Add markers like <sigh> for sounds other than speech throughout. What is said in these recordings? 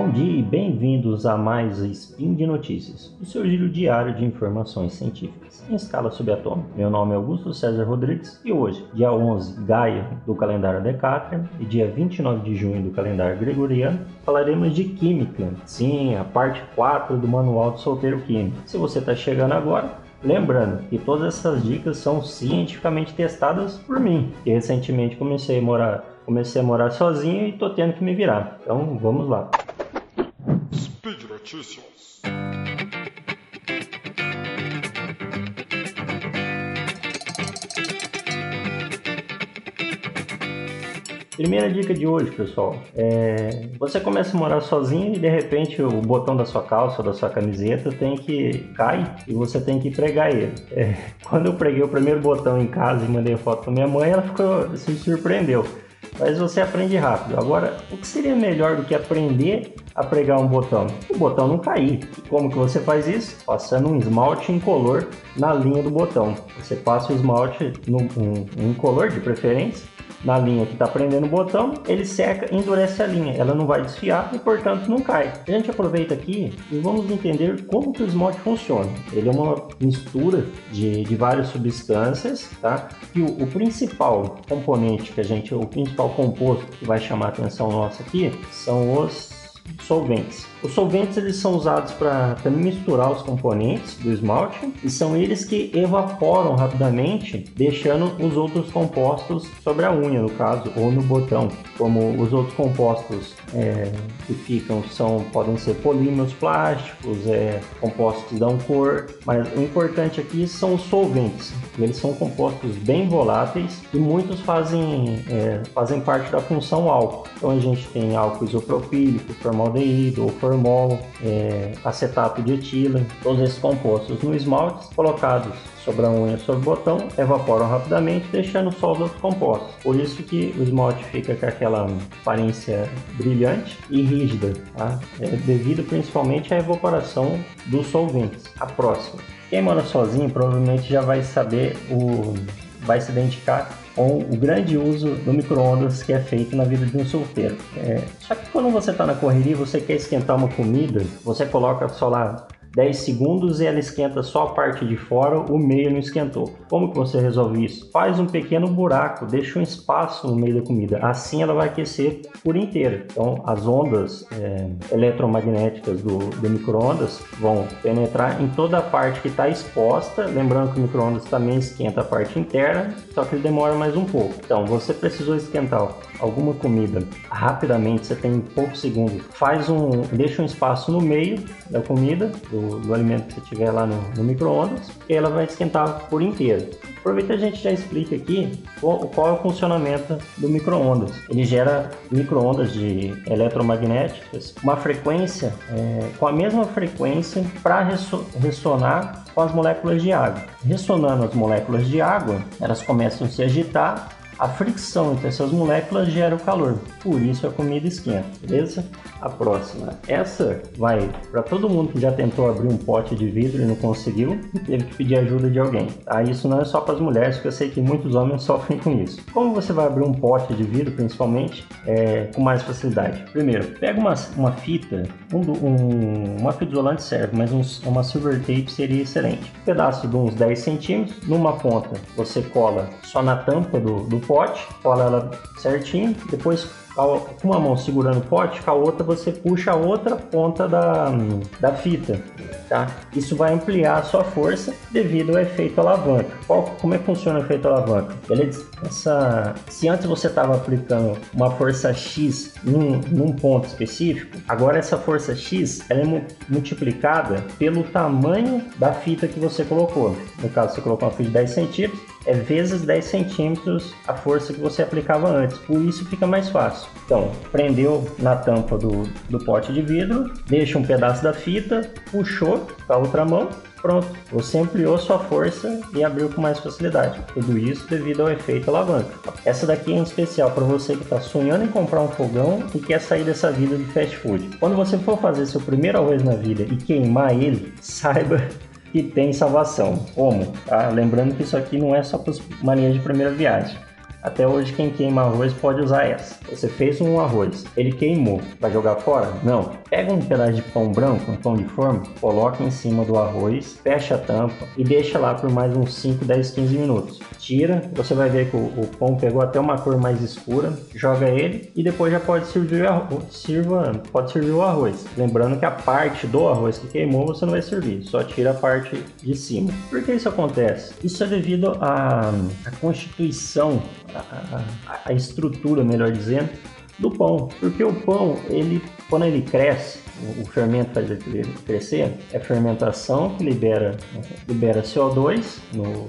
Bom dia e bem-vindos a mais Spin de Notícias, o seu giro diário de informações científicas em escala subatômica. Meu nome é Augusto César Rodrigues e hoje, dia 11 Gaia do calendário Decatrian e dia 29 de junho do calendário Gregoriano, falaremos de Química, sim, a parte 4 do Manual do Solteiro Químico. Se você está chegando agora, Lembrando que todas essas dicas são cientificamente testadas por mim, que recentemente comecei a morar, comecei a morar sozinho e estou tendo que me virar. Então vamos lá. Notícias. Primeira dica de hoje, pessoal, é você começa a morar sozinho e de repente o botão da sua calça ou da sua camiseta tem que cai e você tem que pregar ele. É, <laughs> quando eu preguei o primeiro botão em casa e mandei foto para minha mãe, ela ficou se surpreendeu. Mas você aprende rápido. Agora, o que seria melhor do que aprender a pregar um botão? O botão não cair. Como que você faz isso? Passando um esmalte incolor na linha do botão. Você passa o esmalte no um, um incolor de preferência na linha que está prendendo o botão, ele seca e endurece a linha. Ela não vai desfiar e, portanto, não cai. A gente aproveita aqui e vamos entender como que o esmalte funciona. Ele é uma mistura de, de várias substâncias, tá? E o, o principal componente que a gente, o principal composto que vai chamar a atenção nossa aqui são os solventes. Os solventes eles são usados para misturar os componentes do esmalte e são eles que evaporam rapidamente, deixando os outros compostos sobre a unha, no caso, ou no botão. Como os outros compostos é, que ficam são podem ser polímeros plásticos, é, compostos que dão cor, mas o importante aqui são os solventes. Eles são compostos bem voláteis e muitos fazem, é, fazem parte da função álcool. Então a gente tem álcool isopropílico, formaldeído ou formol, é, acetato de etila, todos esses compostos no esmalte colocados sobre a unha sobre o botão, evaporam rapidamente, deixando só os outros compostos. Por isso que o esmalte fica com aquela aparência brilhante e rígida, tá? é devido principalmente à evaporação dos solventes. A próxima. Quem mora sozinho provavelmente já vai saber o vai se identificar com o grande uso do micro-ondas que é feito na vida de um solteiro. É, só que quando você está na correria, você quer esquentar uma comida, você coloca só lá 10 segundos e ela esquenta só a parte de fora, o meio não esquentou. Como que você resolve isso? Faz um pequeno buraco, deixa um espaço no meio da comida. Assim ela vai aquecer por inteira. Então as ondas é, eletromagnéticas do, do micro-ondas vão penetrar em toda a parte que está exposta. Lembrando que o micro-ondas também esquenta a parte interna, só que ele demora mais um pouco. Então você precisou esquentar alguma comida rapidamente, você tem poucos segundos, faz um, deixa um espaço no meio da comida, do, do alimento que você tiver lá no, no micro-ondas, ela vai esquentar por inteiro. Aproveita a gente já explica aqui qual, qual é o funcionamento do micro-ondas. Ele gera micro-ondas de eletromagnéticas, uma frequência é, com a mesma frequência para ressonar com as moléculas de água. Ressonando as moléculas de água, elas começam a se agitar a fricção entre essas moléculas gera o calor, por isso a comida esquenta, beleza? A próxima. Essa vai para todo mundo que já tentou abrir um pote de vidro e não conseguiu e teve que pedir ajuda de alguém. Tá? Isso não é só para as mulheres, porque eu sei que muitos homens sofrem com isso. Como você vai abrir um pote de vidro, principalmente, é, com mais facilidade? Primeiro, pega uma, uma fita, um, um, uma fita isolante serve, mas um, uma silver tape seria excelente. Um pedaço de uns 10 centímetros, numa ponta você cola só na tampa do, do pote, cola ela certinho, depois com uma mão segurando o pote, com a outra você puxa a outra ponta da, da fita, tá? Isso vai ampliar a sua força devido ao efeito alavanca. Qual, como é que funciona o efeito alavanca? Beleza? Essa, se antes você estava aplicando uma força X num, num, ponto específico, agora essa força X ela é multiplicada pelo tamanho da fita que você colocou. No caso, você colocou uma fita de 10 centímetros, é vezes 10 centímetros a força que você aplicava antes. Por isso fica mais fácil. Então, prendeu na tampa do, do pote de vidro, deixa um pedaço da fita, puxou com a outra mão, pronto. Você ampliou sua força e abriu com mais facilidade. Tudo isso devido ao efeito alavanca. Essa daqui é em especial para você que está sonhando em comprar um fogão e quer sair dessa vida de fast food. Quando você for fazer seu primeiro arroz na vida e queimar ele, <laughs> saiba que tem salvação. Como? Tá? Lembrando que isso aqui não é só para os marinheiros de primeira viagem. Até hoje quem queima arroz pode usar essa. Você fez um arroz, ele queimou, vai jogar fora? Não. Pega um pedaço de pão branco, um pão de forma, coloca em cima do arroz, fecha a tampa e deixa lá por mais uns 5, 10, 15 minutos. Tira, você vai ver que o, o pão pegou até uma cor mais escura, joga ele e depois já pode servir, sirva, pode servir o arroz. Lembrando que a parte do arroz que queimou você não vai servir, só tira a parte de cima. Por que isso acontece? Isso é devido à, à constituição, à, à estrutura, melhor dizendo, do pão, porque o pão, ele quando ele cresce, o fermento faz ele crescer, é fermentação que libera, libera CO2, no,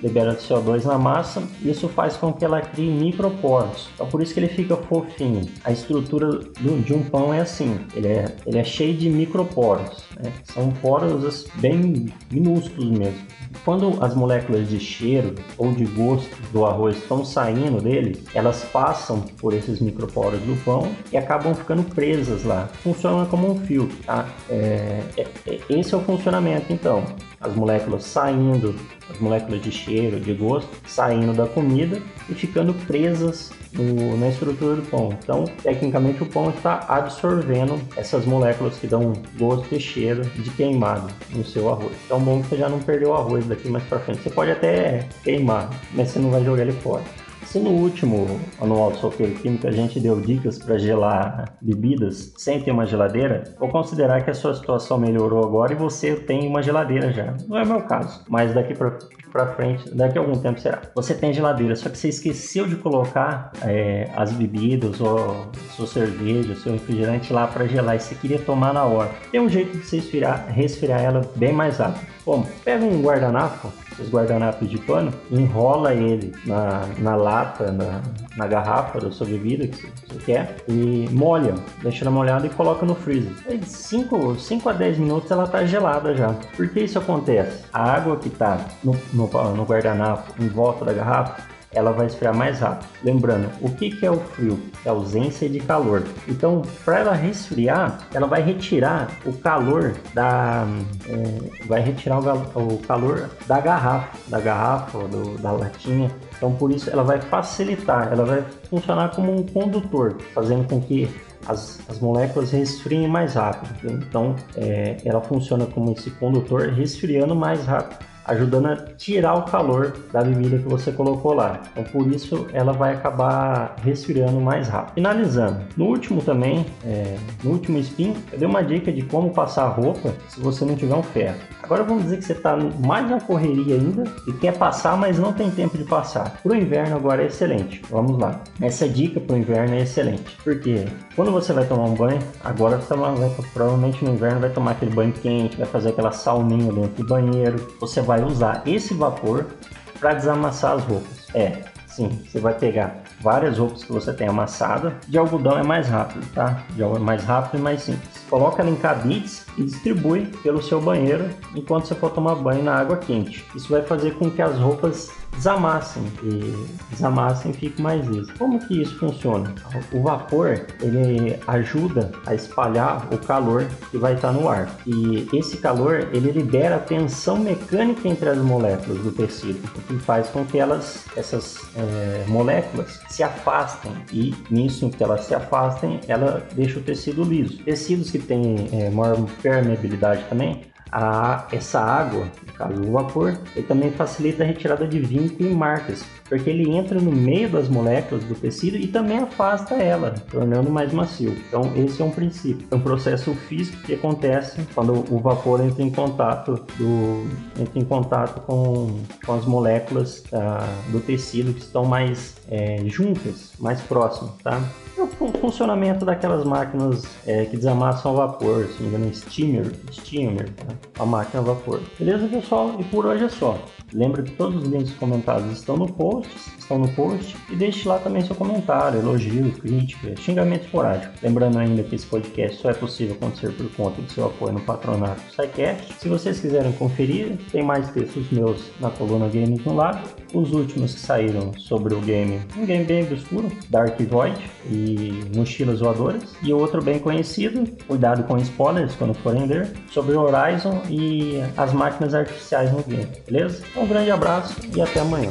libera CO2 na massa, isso faz com que ela crie microporos. Então por isso que ele fica fofinho. A estrutura do, de um pão é assim, ele é, ele é cheio de microporos, né? são poros bem minúsculos mesmo. Quando as moléculas de cheiro ou de gosto do arroz estão saindo dele, elas passam por esses microporos do pão e acabam ficando presas lá. Funciona como um fio, tá? É, é, é esse é o funcionamento, então. As moléculas saindo, as moléculas de cheiro, de gosto, saindo da comida e ficando presas no, na estrutura do pão. Então, tecnicamente, o pão está absorvendo essas moléculas que dão gosto e cheiro de queimado no seu arroz. Então, bom que você já não perdeu o arroz daqui mais para frente. Você pode até queimar, mas você não vai jogar ele fora. Se no último anual de solteiro químico a gente deu dicas para gelar bebidas sem ter uma geladeira, vou considerar que a sua situação melhorou agora e você tem uma geladeira já. Não é meu caso, mas daqui para frente, daqui a algum tempo será. Você tem geladeira, só que você esqueceu de colocar é, as bebidas ou sua cerveja, seu refrigerante lá para gelar e você queria tomar na hora. Tem um jeito de você esfriar, resfriar ela bem mais rápido. Bom, pega um guardanapo, esses guardanapos de pano, enrola ele na, na lata, na, na garrafa da sua bebida que você quer e molha, deixa ela molhada e coloca no freezer. Aí 5 a 10 minutos ela tá gelada já. Por que isso acontece? A água que tá no, no, no guardanapo em volta da garrafa ela vai esfriar mais rápido. Lembrando, o que, é o frio? É ausência de calor. Então, para ela resfriar, ela vai retirar o calor da, é, vai retirar o, o, calor da garrafa, da garrafa, do, da latinha. Então, por isso, ela vai facilitar, ela vai funcionar como um condutor, fazendo com que as, as moléculas resfriem mais rápido. Então, é, ela funciona como esse condutor, resfriando mais rápido ajudando a tirar o calor da bebida que você colocou lá. Então por isso ela vai acabar resfriando mais rápido. Finalizando, no último também, é, no último spin, eu dei uma dica de como passar roupa se você não tiver um ferro. Agora vamos dizer que você está mais na correria ainda e quer passar, mas não tem tempo de passar. Para o inverno agora é excelente. Vamos lá. Essa dica para o inverno é excelente. Porque quando você vai tomar um banho, agora você vai, provavelmente no inverno vai tomar aquele banho quente, vai fazer aquela sauninha dentro do banheiro. Você vai usar esse vapor para desamassar as roupas. É, sim, você vai pegar várias roupas que você tem amassada. De algodão é mais rápido, tá? De é mais rápido e mais simples. Coloca ela em cabides e distribui pelo seu banheiro enquanto você for tomar banho na água quente. Isso vai fazer com que as roupas desamassem e desamassem e fique mais liso. Como que isso funciona? O vapor ele ajuda a espalhar o calor que vai estar no ar e esse calor ele libera a tensão mecânica entre as moléculas do tecido, o que faz com que elas essas é, moléculas se afastem e nisso que elas se afastem ela deixa o tecido liso. Tecidos que têm é, maior permeabilidade também a, essa água, no caso o vapor, ele também facilita a retirada de vínculo e marcas, porque ele entra no meio das moléculas do tecido e também afasta ela, tornando mais macio. Então esse é um princípio, é um processo físico que acontece quando o vapor entra em contato do, entra em contato com, com as moléculas uh, do tecido que estão mais é, juntas, mais próximas, tá? O funcionamento daquelas máquinas é, que desamassam a vapor, se não me engano, steamer, steamer, tá? a máquina a vapor. Beleza, pessoal? E por hoje é só. Lembra que todos os links comentados estão no post, estão no post e deixe lá também seu comentário, elogio, crítica, xingamento esporádico. Lembrando ainda que esse podcast só é possível acontecer por conta do seu apoio no patronato do SciCast. Se vocês quiserem conferir, tem mais textos meus na coluna Games no Lab. Os últimos que saíram sobre o game, um game bem obscuro, Dark Void e Mochilas Voadoras. E outro bem conhecido, cuidado com spoilers quando forem ler, sobre Horizon e as máquinas artificiais no game, beleza? Um grande abraço e até amanhã.